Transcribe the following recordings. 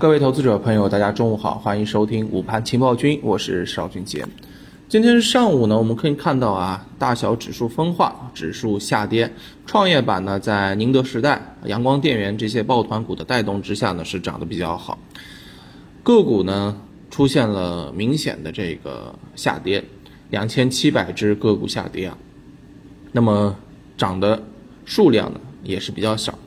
各位投资者朋友，大家中午好，欢迎收听午盘情报君，我是邵俊杰。今天上午呢，我们可以看到啊，大小指数分化，指数下跌，创业板呢在宁德时代、阳光电源这些抱团股的带动之下呢，是涨得比较好，个股呢出现了明显的这个下跌，两千七百只个股下跌啊，那么涨的数量呢也是比较少。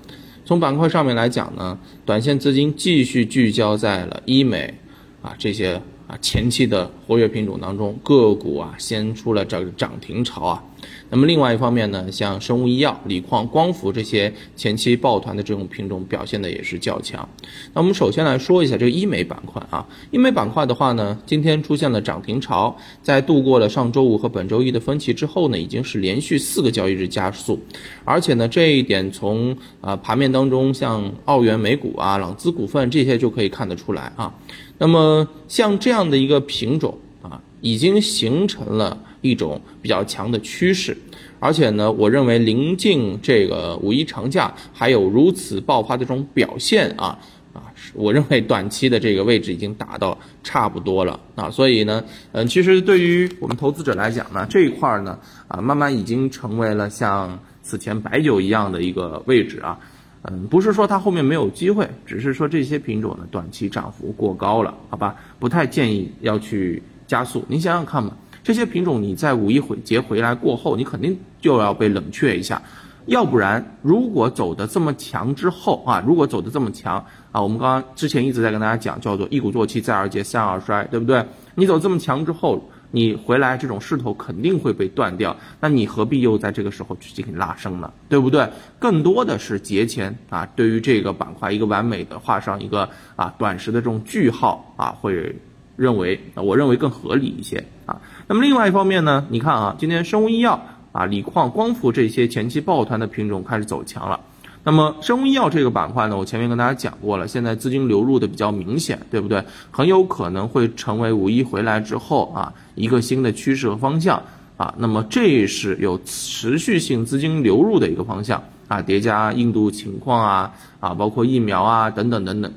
从板块上面来讲呢，短线资金继续聚焦在了医美啊这些啊前期的活跃品种当中，个股啊先出了这个涨停潮啊。那么另外一方面呢，像生物医药、锂矿、光伏这些前期抱团的这种品种表现的也是较强。那我们首先来说一下这个医美板块啊，医美板块的话呢，今天出现了涨停潮，在度过了上周五和本周一的分歧之后呢，已经是连续四个交易日加速，而且呢这一点从啊盘面当中像澳元美股啊、朗姿股份这些就可以看得出来啊。那么像这样的一个品种啊，已经形成了。一种比较强的趋势，而且呢，我认为临近这个五一长假还有如此爆发的这种表现啊啊，我认为短期的这个位置已经达到差不多了。啊，所以呢，嗯，其实对于我们投资者来讲呢，这一块呢啊，慢慢已经成为了像此前白酒一样的一个位置啊，嗯，不是说它后面没有机会，只是说这些品种呢短期涨幅过高了，好吧，不太建议要去加速，您想想看吧。这些品种你在五一回节回来过后，你肯定就要被冷却一下，要不然如果走的这么强之后啊，如果走的这么强啊，我们刚刚之前一直在跟大家讲，叫做一鼓作气再而竭三而衰，对不对？你走这么强之后，你回来这种势头肯定会被断掉，那你何必又在这个时候去进行拉升呢？对不对？更多的是节前啊，对于这个板块一个完美的画上一个啊短时的这种句号啊，会认为我认为更合理一些啊。那么另外一方面呢，你看啊，今天生物医药啊、锂矿、光伏这些前期抱团的品种开始走强了。那么生物医药这个板块呢，我前面跟大家讲过了，现在资金流入的比较明显，对不对？很有可能会成为五一回来之后啊一个新的趋势和方向啊。那么这是有持续性资金流入的一个方向啊，叠加印度情况啊啊，包括疫苗啊等等等等。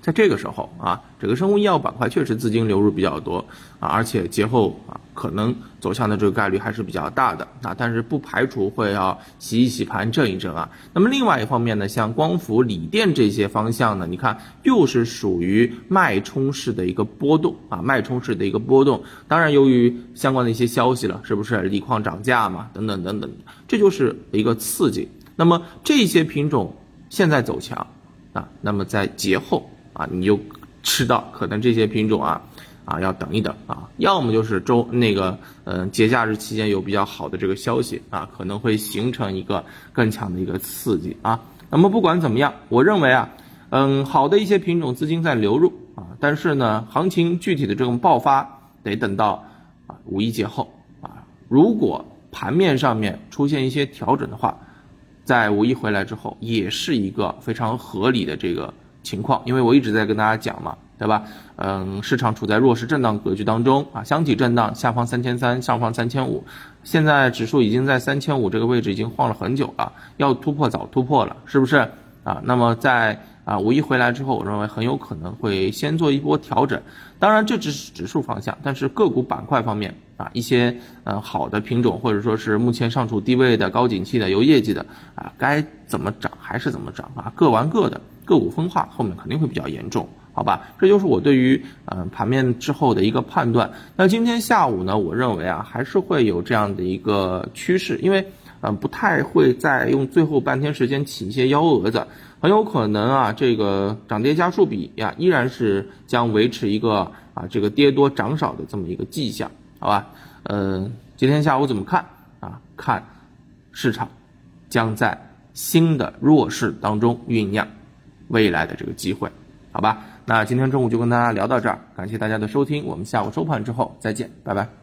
在这个时候啊，整个生物医药板块确实资金流入比较多啊，而且节后啊可能走向的这个概率还是比较大的啊，但是不排除会要洗一洗盘、震一震啊。那么另外一方面呢，像光伏、锂电这些方向呢，你看又是属于脉冲式的一个波动啊，脉冲式的一个波动。当然，由于相关的一些消息了，是不是锂矿涨价嘛，等等等等，这就是一个刺激。那么这些品种现在走强啊，那么在节后。啊，你就吃到可能这些品种啊，啊要等一等啊，要么就是周那个嗯节假日期间有比较好的这个消息啊，可能会形成一个更强的一个刺激啊。那么不管怎么样，我认为啊，嗯好的一些品种资金在流入啊，但是呢，行情具体的这种爆发得等到啊五一节后啊，如果盘面上面出现一些调整的话，在五一回来之后，也是一个非常合理的这个。情况，因为我一直在跟大家讲嘛，对吧？嗯，市场处在弱势震荡格局当中啊，箱体震荡，下方三千三，上方三千五，现在指数已经在三千五这个位置已经晃了很久了，要突破早突破了，是不是啊？那么在啊五一回来之后，我认为很有可能会先做一波调整，当然这只是指数方向，但是个股板块方面啊，一些嗯好的品种或者说是目前上处低位的高景气的有业绩的啊，该怎么涨还是怎么涨啊，各玩各的。个股分化后面肯定会比较严重，好吧？这就是我对于嗯盘面之后的一个判断。那今天下午呢，我认为啊还是会有这样的一个趋势，因为嗯不太会再用最后半天时间起一些幺蛾子，很有可能啊这个涨跌家数比呀依然是将维持一个啊这个跌多涨少的这么一个迹象，好吧？嗯，今天下午怎么看啊？看市场将在新的弱势当中酝酿。未来的这个机会，好吧？那今天中午就跟大家聊到这儿，感谢大家的收听，我们下午收盘之后再见，拜拜。